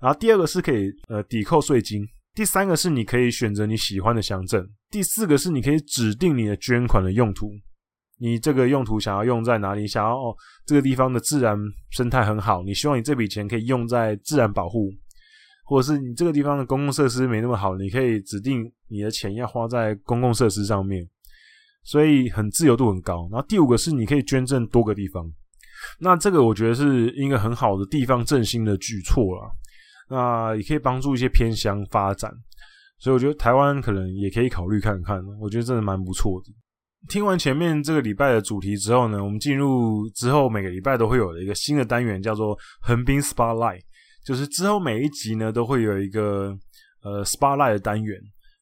然后第二个是可以呃抵扣税金，第三个是你可以选择你喜欢的乡镇，第四个是你可以指定你的捐款的用途，你这个用途想要用在哪里？想要哦这个地方的自然生态很好，你希望你这笔钱可以用在自然保护，或者是你这个地方的公共设施没那么好，你可以指定你的钱要花在公共设施上面。所以很自由度很高，然后第五个是你可以捐赠多个地方，那这个我觉得是一个很好的地方振兴的举措啦，那也可以帮助一些偏乡发展，所以我觉得台湾可能也可以考虑看看，我觉得真的蛮不错的。听完前面这个礼拜的主题之后呢，我们进入之后每个礼拜都会有的一个新的单元，叫做横滨 Spotlight，就是之后每一集呢都会有一个呃 Spotlight 的单元。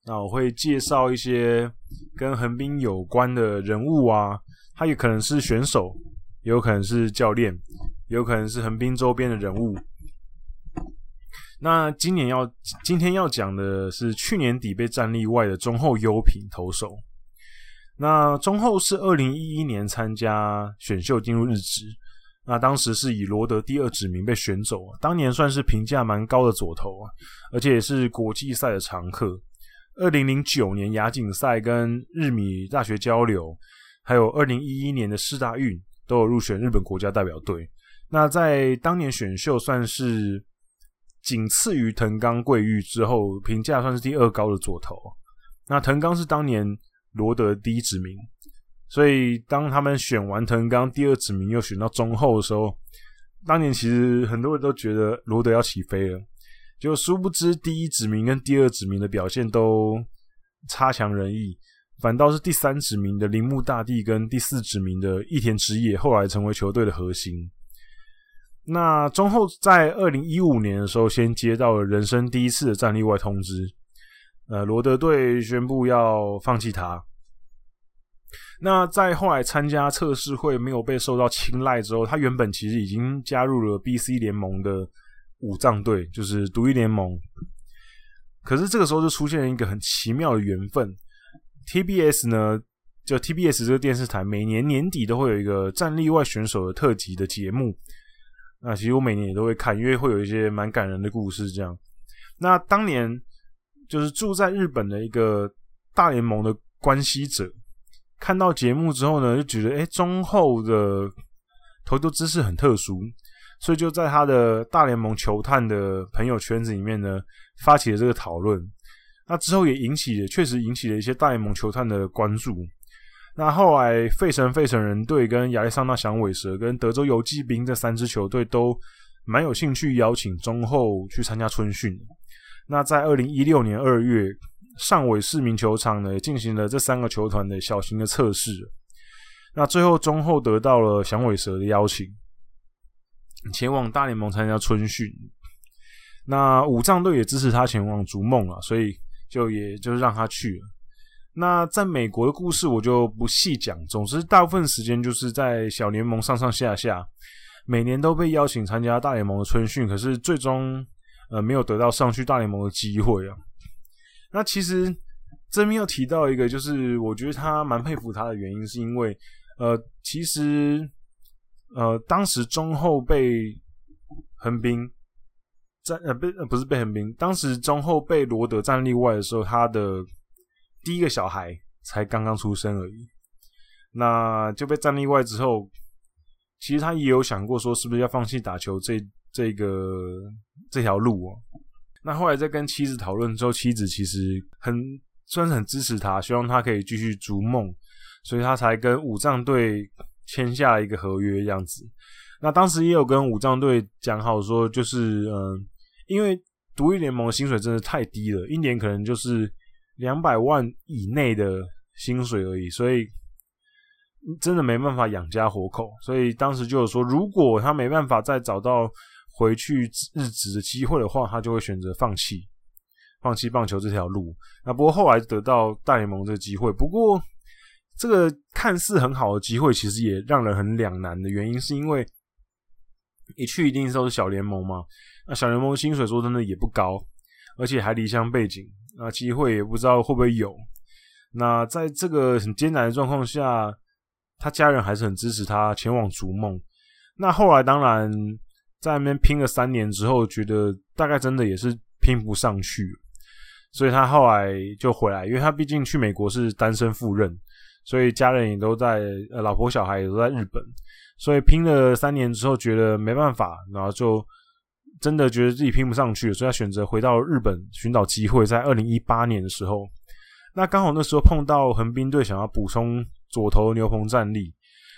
那我会介绍一些跟横滨有关的人物啊，他也可能是选手，也有可能是教练，也有可能是横滨周边的人物。那今年要今天要讲的是去年底被战力外的中后优品投手。那中后是二零一一年参加选秀进入日职，那当时是以罗德第二指名被选走，当年算是评价蛮高的左投啊，而且也是国际赛的常客。二零零九年亚锦赛跟日米大学交流，还有二零一一年的世大运都有入选日本国家代表队。那在当年选秀算是仅次于藤冈贵裕之后，评价算是第二高的左投。那藤冈是当年罗德第一指名，所以当他们选完藤冈第二指名又选到中后的时候，当年其实很多人都觉得罗德要起飞了。就殊不知，第一指名跟第二指名的表现都差强人意，反倒是第三指名的铃木大地跟第四指名的益田直也后来成为球队的核心。那中后在二零一五年的时候，先接到了人生第一次的战力外通知，呃，罗德队宣布要放弃他。那在后来参加测试会没有被受到青睐之后，他原本其实已经加入了 BC 联盟的。武藏队就是独立联盟，可是这个时候就出现了一个很奇妙的缘分。TBS 呢，就 TBS 这个电视台，每年年底都会有一个战力外选手的特辑的节目。那其实我每年也都会看，因为会有一些蛮感人的故事。这样，那当年就是住在日本的一个大联盟的关系者，看到节目之后呢，就觉得哎，中后的投球姿势很特殊。所以就在他的大联盟球探的朋友圈子里面呢，发起了这个讨论。那之后也引起了，确实引起了一些大联盟球探的关注。那后来费城费城人队跟亚利桑那响尾蛇跟德州游骑兵这三支球队都蛮有兴趣邀请中后去参加春训。那在二零一六年二月，上尾市民球场呢进行了这三个球团的小型的测试。那最后中后得到了响尾蛇的邀请。前往大联盟参加春训，那武藏队也支持他前往逐梦了，所以就也就是让他去了。那在美国的故事我就不细讲，总之大部分时间就是在小联盟上上下下，每年都被邀请参加大联盟的春训，可是最终呃没有得到上去大联盟的机会啊。那其实这边又提到一个，就是我觉得他蛮佩服他的原因，是因为呃其实。呃，当时中后被横滨战呃被不是被横滨，当时中后被罗德战例外的时候，他的第一个小孩才刚刚出生而已。那就被战例外之后，其实他也有想过说，是不是要放弃打球这这个这条路哦。那后来在跟妻子讨论之后，妻子其实很算是很支持他，希望他可以继续逐梦，所以他才跟武藏队。签下一个合约这样子，那当时也有跟武藏队讲好说，就是嗯，因为独立联盟薪水真的太低了，一年可能就是两百万以内的薪水而已，所以真的没办法养家活口。所以当时就有说，如果他没办法再找到回去日职的机会的话，他就会选择放弃，放弃棒球这条路。那不过后来得到大联盟这个机会，不过。这个看似很好的机会，其实也让人很两难的原因，是因为一去一定都是小联盟嘛。那小联盟薪水说真的也不高，而且还离乡背景，那机会也不知道会不会有。那在这个很艰难的状况下，他家人还是很支持他前往逐梦。那后来当然在那边拼了三年之后，觉得大概真的也是拼不上去，所以他后来就回来，因为他毕竟去美国是单身赴任，所以家人也都在，呃，老婆小孩也都在日本，所以拼了三年之后觉得没办法，然后就真的觉得自己拼不上去，所以他选择回到日本寻找机会。在二零一八年的时候，那刚好那时候碰到横滨队想要补充左投牛棚战力。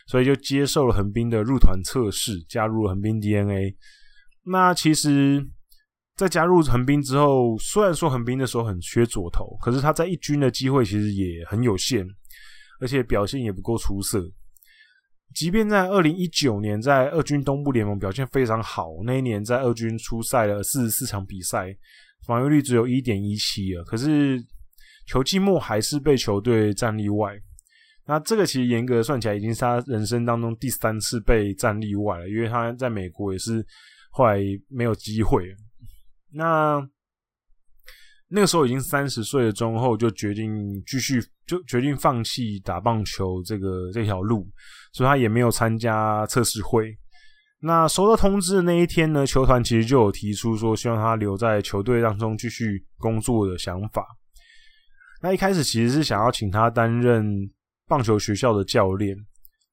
所以就接受了横滨的入团测试，加入了横滨 DNA。那其实，在加入横滨之后，虽然说横滨的时候很缺左投，可是他在一军的机会其实也很有限，而且表现也不够出色。即便在二零一九年在二军东部联盟表现非常好，那一年在二军出赛了四十四场比赛，防御率只有一点一七了，可是球季末还是被球队战例外。那这个其实严格算起来，已经是他人生当中第三次被战例外了，因为他在美国也是后来没有机会。那那个时候已经三十岁的中后，就决定继续，就决定放弃打棒球这个这条路，所以他也没有参加测试会。那收到通知的那一天呢，球团其实就有提出说，希望他留在球队当中继续工作的想法。那一开始其实是想要请他担任。棒球学校的教练，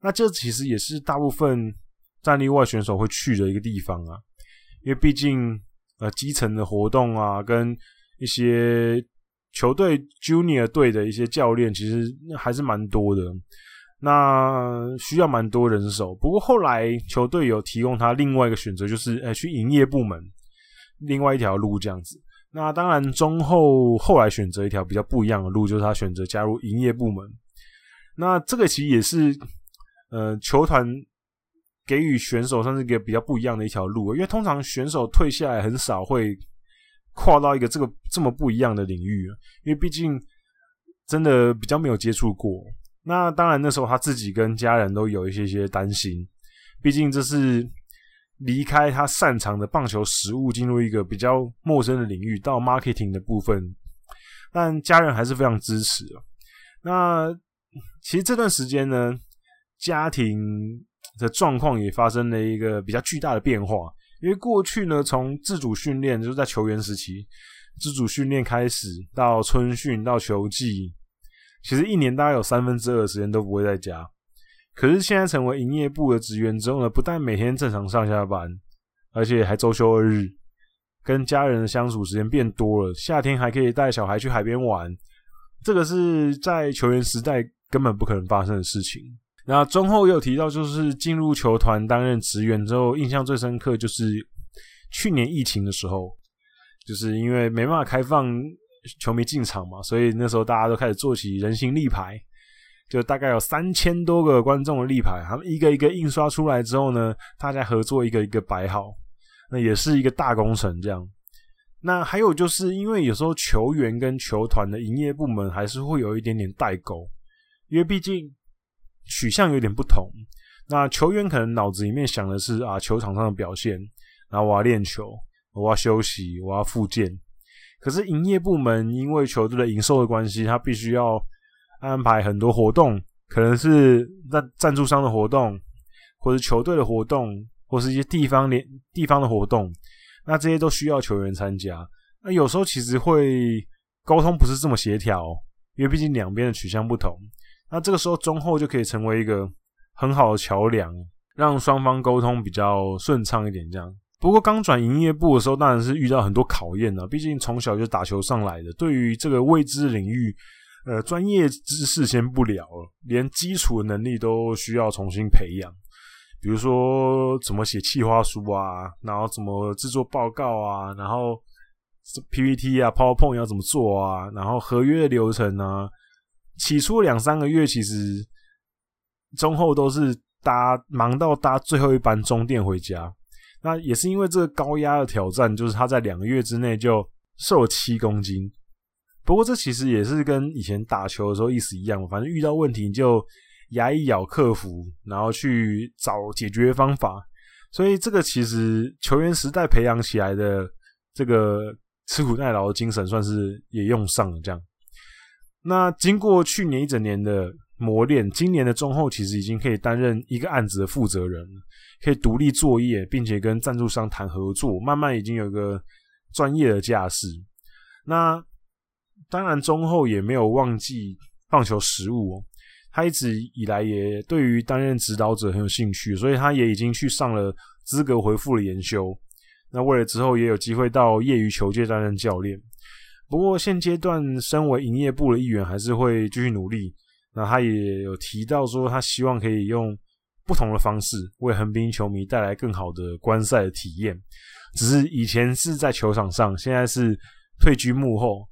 那这其实也是大部分战力外选手会去的一个地方啊，因为毕竟呃基层的活动啊，跟一些球队 Junior 队的一些教练，其实还是蛮多的，那需要蛮多人手。不过后来球队有提供他另外一个选择，就是呃去营业部门，另外一条路这样子。那当然中后后来选择一条比较不一样的路，就是他选择加入营业部门。那这个其实也是，呃，球团给予选手算是一个比较不一样的一条路，因为通常选手退下来很少会跨到一个这个这么不一样的领域，因为毕竟真的比较没有接触过。那当然那时候他自己跟家人都有一些些担心，毕竟这是离开他擅长的棒球实务，进入一个比较陌生的领域，到 marketing 的部分，但家人还是非常支持。那其实这段时间呢，家庭的状况也发生了一个比较巨大的变化。因为过去呢，从自主训练就是在球员时期，自主训练开始到春训到球季，其实一年大概有三分之二的时间都不会在家。可是现在成为营业部的职员之后呢，不但每天正常上下班，而且还周休二日，跟家人的相处时间变多了。夏天还可以带小孩去海边玩。这个是在球员时代根本不可能发生的事情。那中后也有提到，就是进入球团担任职员之后，印象最深刻就是去年疫情的时候，就是因为没办法开放球迷进场嘛，所以那时候大家都开始做起人形立牌，就大概有三千多个观众的立牌，他们一个一个印刷出来之后呢，大家合作一个一个摆好，那也是一个大工程这样。那还有就是因为有时候球员跟球团的营业部门还是会有一点点代沟，因为毕竟取向有点不同。那球员可能脑子里面想的是啊，球场上的表现，然后我要练球，我要休息，我要复健。可是营业部门因为球队的营收的关系，他必须要安排很多活动，可能是赞赞助商的活动，或者球队的活动，或是一些地方联地方的活动。那这些都需要球员参加，那有时候其实会沟通不是这么协调，因为毕竟两边的取向不同。那这个时候中后就可以成为一个很好的桥梁，让双方沟通比较顺畅一点。这样，不过刚转营业部的时候，当然是遇到很多考验了。毕竟从小就打球上来的，对于这个未知领域，呃，专业知识先不聊了，连基础的能力都需要重新培养。比如说怎么写企划书啊，然后怎么制作报告啊，然后 PPT 啊、PowerPoint 要怎么做啊，然后合约的流程啊，起初两三个月其实中后都是搭忙到搭最后一班中电回家。那也是因为这个高压的挑战，就是他在两个月之内就瘦了七公斤。不过这其实也是跟以前打球的时候意思一样，反正遇到问题就。牙一咬，克服，然后去找解决方法。所以这个其实球员时代培养起来的这个吃苦耐劳的精神，算是也用上了。这样，那经过去年一整年的磨练，今年的中后其实已经可以担任一个案子的负责人，可以独立作业，并且跟赞助商谈合作，慢慢已经有一个专业的架势。那当然，中后也没有忘记棒球实务哦，他一直以来也对于担任指导者很有兴趣，所以他也已经去上了资格回复的研修。那为了之后也有机会到业余球界担任教练。不过现阶段，身为营业部的一员，还是会继续努力。那他也有提到说，他希望可以用不同的方式为横滨球迷带来更好的观赛的体验。只是以前是在球场上，现在是退居幕后，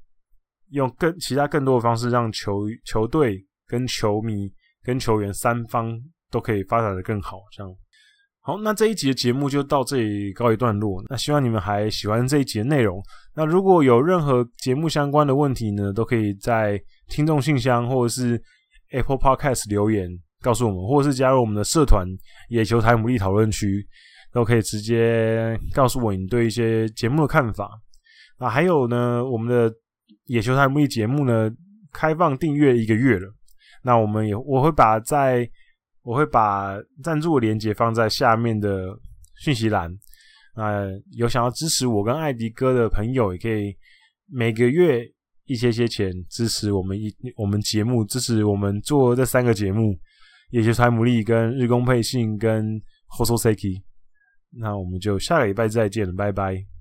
用更其他更多的方式，让球球队跟球迷跟球员三方都可以发展的更好。这样好，那这一集的节目就到这里告一段落。那希望你们还喜欢这一集的内容。那如果有任何节目相关的问题呢，都可以在听众信箱或者是。Apple Podcast 留言告诉我们，或者是加入我们的社团“野球台牡蛎讨论区”，都可以直接告诉我你对一些节目的看法。那还有呢，我们的“野球台牡蛎”节目呢，开放订阅一个月了。那我们也我会把在我会把赞助的链接放在下面的讯息栏。那有想要支持我跟艾迪哥的朋友，也可以每个月。一些些钱支持我们一我们节目，支持我们做这三个节目，野球台牡蛎跟日工配信跟 Hososeki。那我们就下个礼拜再见了，拜拜。